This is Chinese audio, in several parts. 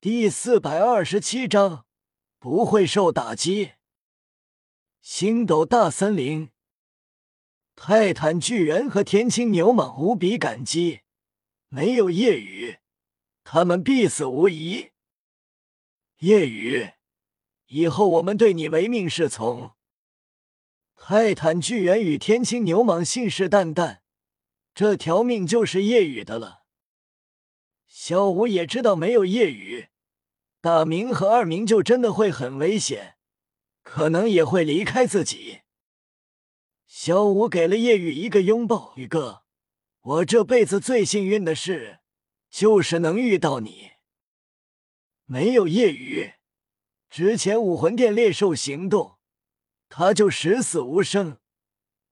第四百二十七章不会受打击。星斗大森林，泰坦巨人和天青牛蟒无比感激，没有夜雨，他们必死无疑。夜雨，以后我们对你唯命是从。泰坦巨人与天青牛蟒信誓旦旦，这条命就是夜雨的了。小五也知道没有夜雨，大明和二明就真的会很危险，可能也会离开自己。小五给了夜雨一个拥抱，宇哥，我这辈子最幸运的事就是能遇到你。没有夜雨，之前武魂殿猎兽行动，他就十死无生。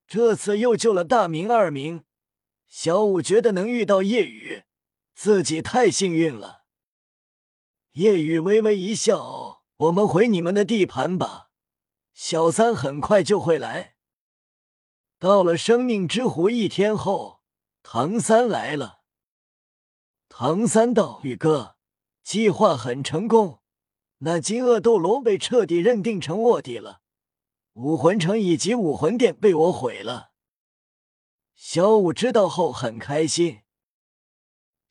这次又救了大明、二明，小五觉得能遇到夜雨。自己太幸运了。夜雨微微一笑：“我们回你们的地盘吧，小三很快就会来。”到了生命之湖一天后，唐三来了。唐三道：“宇哥，计划很成功，那金鳄斗罗被彻底认定成卧底了，武魂城以及武魂殿被我毁了。”小五知道后很开心。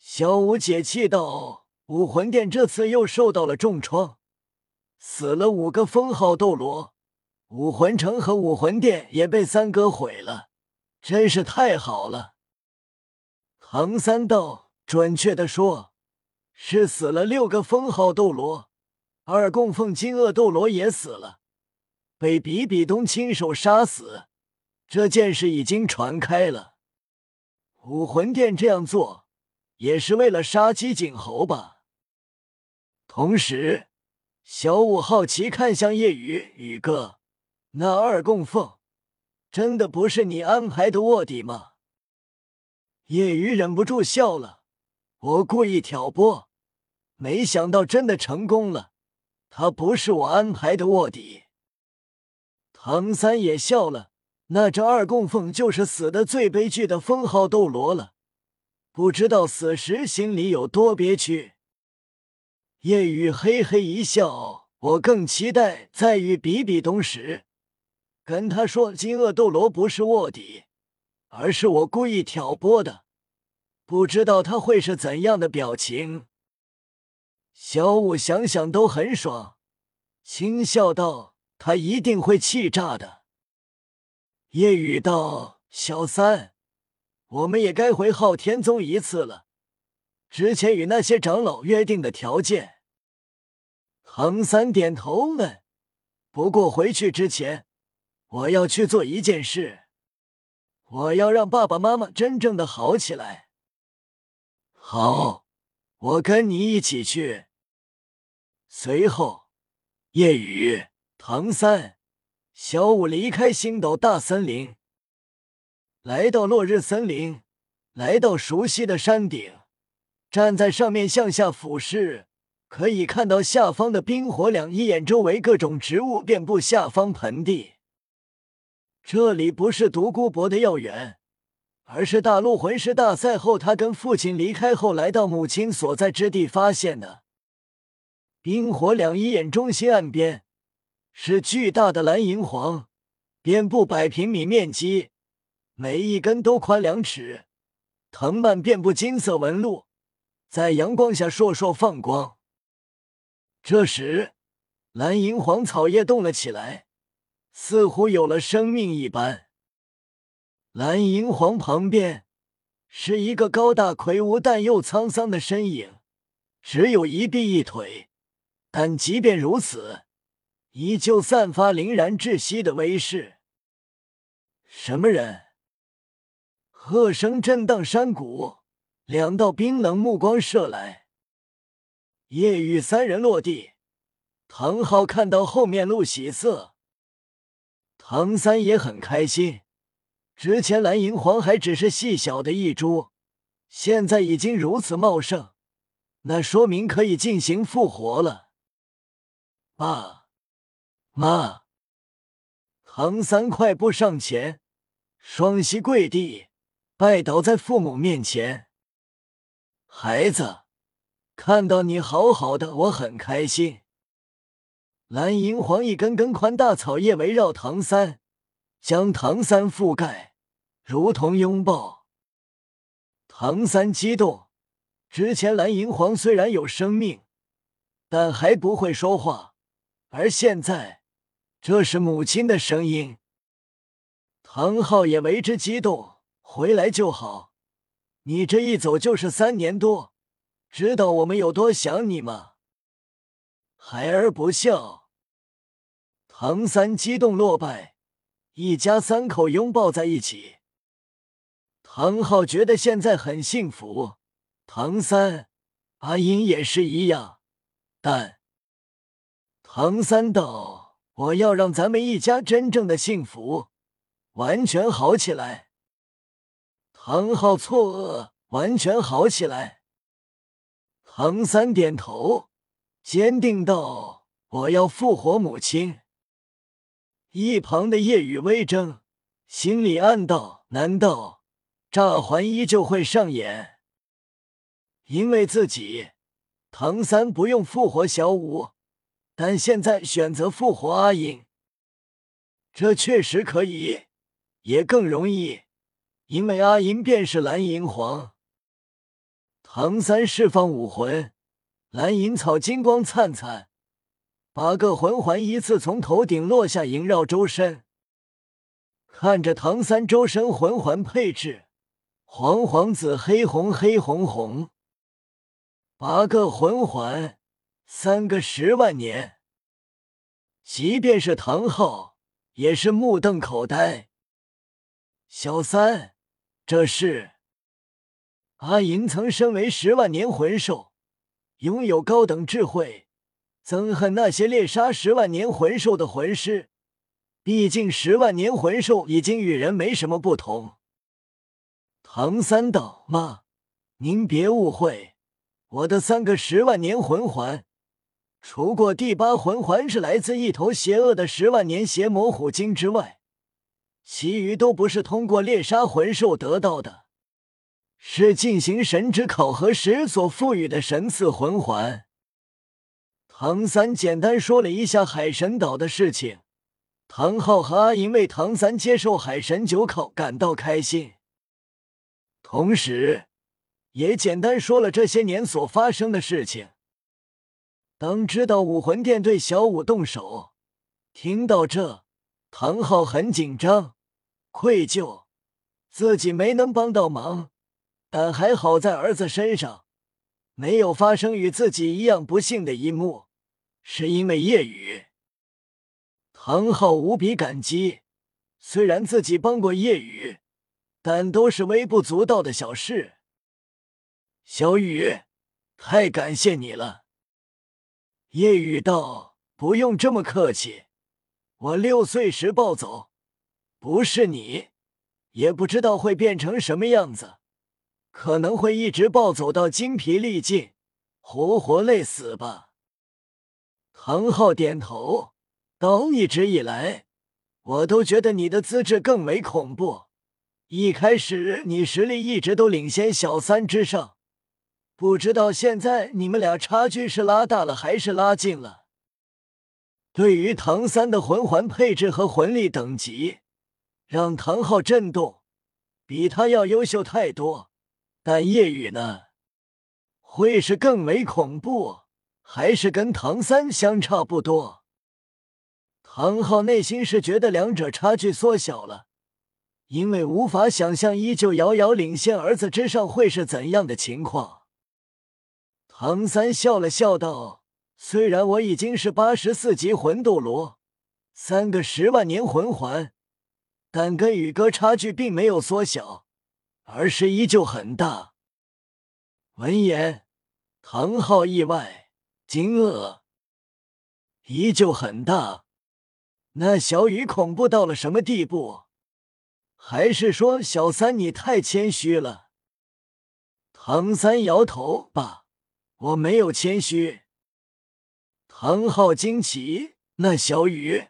小五解气道：“武魂殿这次又受到了重创，死了五个封号斗罗，武魂城和武魂殿也被三哥毁了，真是太好了。”唐三道：“准确的说，是死了六个封号斗罗，二供奉金鳄斗罗也死了，被比比东亲手杀死。这件事已经传开了，武魂殿这样做。”也是为了杀鸡儆猴吧。同时，小五好奇看向夜雨宇哥：“那二供奉真的不是你安排的卧底吗？”夜雨忍不住笑了：“我故意挑拨，没想到真的成功了。他不是我安排的卧底。”唐三也笑了：“那这二供奉就是死的最悲剧的封号斗罗了。”不知道死时心里有多憋屈。夜雨嘿嘿一笑，我更期待在与比比东时，跟他说金鳄斗罗不是卧底，而是我故意挑拨的。不知道他会是怎样的表情。小五想想都很爽，轻笑道：“他一定会气炸的。”夜雨道：“小三。”我们也该回昊天宗一次了。之前与那些长老约定的条件，唐三点头问：“不过回去之前，我要去做一件事，我要让爸爸妈妈真正的好起来。”好，我跟你一起去。随后，夜雨、唐三、小五离开星斗大森林。来到落日森林，来到熟悉的山顶，站在上面向下俯视，可以看到下方的冰火两仪眼周围各种植物遍布下方盆地。这里不是独孤博的药园，而是大陆魂师大赛后他跟父亲离开后来到母亲所在之地发现的。冰火两仪眼中心岸边是巨大的蓝银皇，遍布百平米面积。每一根都宽两尺，藤蔓遍布金色纹路，在阳光下烁烁放光。这时，蓝银黄草叶动了起来，似乎有了生命一般。蓝银黄旁边是一个高大魁梧但又沧桑的身影，只有一臂一腿，但即便如此，依旧散发凛然窒息的威势。什么人？喝声震荡山谷，两道冰冷目光射来。夜雨三人落地，唐昊看到后面露喜色，唐三也很开心。之前蓝银皇还只是细小的一株，现在已经如此茂盛，那说明可以进行复活了。爸妈，唐三快步上前，双膝跪地。拜倒在父母面前，孩子，看到你好好的，我很开心。蓝银皇一根根宽大草叶围绕唐三，将唐三覆盖，如同拥抱。唐三激动。之前蓝银皇虽然有生命，但还不会说话，而现在，这是母亲的声音。唐昊也为之激动。回来就好，你这一走就是三年多，知道我们有多想你吗？孩儿不孝。唐三激动落败，一家三口拥抱在一起。唐昊觉得现在很幸福，唐三、阿英也是一样。但唐三道：“我要让咱们一家真正的幸福，完全好起来。”唐昊错愕，完全好起来。唐三点头，坚定道：“我要复活母亲。”一旁的夜雨微怔，心里暗道：“难道炸环依旧会上演？”因为自己，唐三不用复活小舞，但现在选择复活阿影，这确实可以，也更容易，因为阿银便是蓝银皇。唐三释放武魂，蓝银草金光灿灿。八个魂环依次从头顶落下，萦绕周身。看着唐三周身魂环配置，黄黄紫黑红黑红红，八个魂环，三个十万年。即便是唐昊，也是目瞪口呆。小三，这是阿银曾身为十万年魂兽，拥有高等智慧。憎恨那些猎杀十万年魂兽的魂师，毕竟十万年魂兽已经与人没什么不同。唐三道：“妈，您别误会，我的三个十万年魂环，除过第八魂环是来自一头邪恶的十万年邪魔虎鲸之外，其余都不是通过猎杀魂兽得到的，是进行神职考核时所赋予的神赐魂环。”唐三简单说了一下海神岛的事情，唐昊和阿银为唐三接受海神九考感到开心，同时也简单说了这些年所发生的事情。当知道武魂殿对小舞动手，听到这，唐昊很紧张、愧疚，自己没能帮到忙，但还好在儿子身上没有发生与自己一样不幸的一幕。是因为夜雨，唐昊无比感激。虽然自己帮过夜雨，但都是微不足道的小事。小雨，太感谢你了。夜雨道：“不用这么客气。我六岁时暴走，不是你，也不知道会变成什么样子，可能会一直暴走到精疲力尽，活活累死吧。”唐昊点头道：“一直以来，我都觉得你的资质更为恐怖。一开始你实力一直都领先小三之上，不知道现在你们俩差距是拉大了还是拉近了。”对于唐三的魂环配置和魂力等级，让唐昊震动，比他要优秀太多。但夜雨呢，会是更为恐怖。还是跟唐三相差不多。唐昊内心是觉得两者差距缩小了，因为无法想象依旧遥遥领先儿子之上会是怎样的情况。唐三笑了笑道：“虽然我已经是八十四级魂斗罗，三个十万年魂环，但跟宇哥差距并没有缩小，而是依旧很大。”闻言，唐昊意外。惊愕，依旧很大。那小雨恐怖到了什么地步？还是说小三你太谦虚了？唐三摇头，爸，我没有谦虚。唐昊惊奇，那小雨，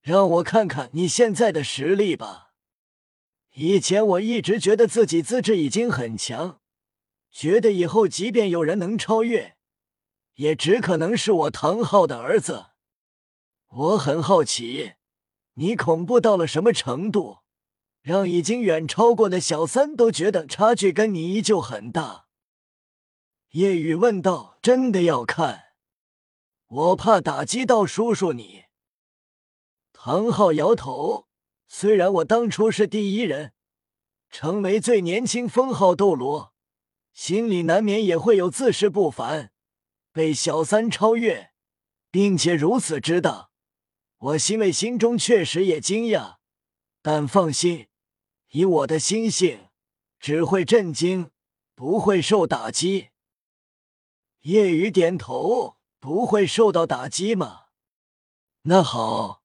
让我看看你现在的实力吧。以前我一直觉得自己资质已经很强，觉得以后即便有人能超越。也只可能是我唐昊的儿子。我很好奇，你恐怖到了什么程度，让已经远超过的小三都觉得差距跟你依旧很大？叶雨问道：“真的要看？我怕打击到叔叔你。”唐昊摇头。虽然我当初是第一人，成为最年轻封号斗罗，心里难免也会有自视不凡，被小三超越，并且如此之大，我欣慰，心中确实也惊讶。但放心，以我的心性，只会震惊，不会受打击。夜雨点头，不会受到打击吗？那好。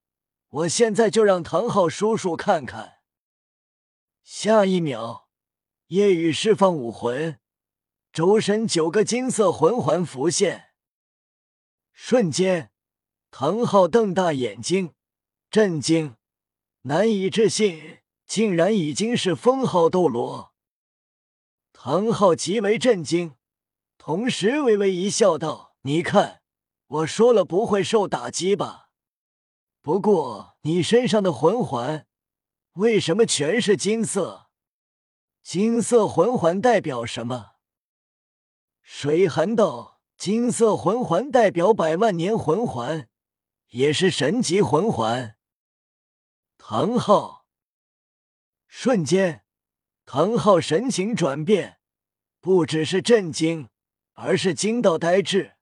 我现在就让唐昊叔叔看看。下一秒，夜雨释放武魂，周身九个金色魂环浮现。瞬间，唐昊瞪大眼睛，震惊，难以置信，竟然已经是封号斗罗。唐昊极为震惊，同时微微一笑，道：“你看，我说了不会受打击吧？”不过，你身上的魂环为什么全是金色？金色魂环代表什么？水寒道：金色魂环代表百万年魂环，也是神级魂环。唐昊瞬间，唐昊神情转变，不只是震惊，而是惊到呆滞，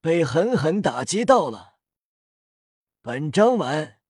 被狠狠打击到了。本章完。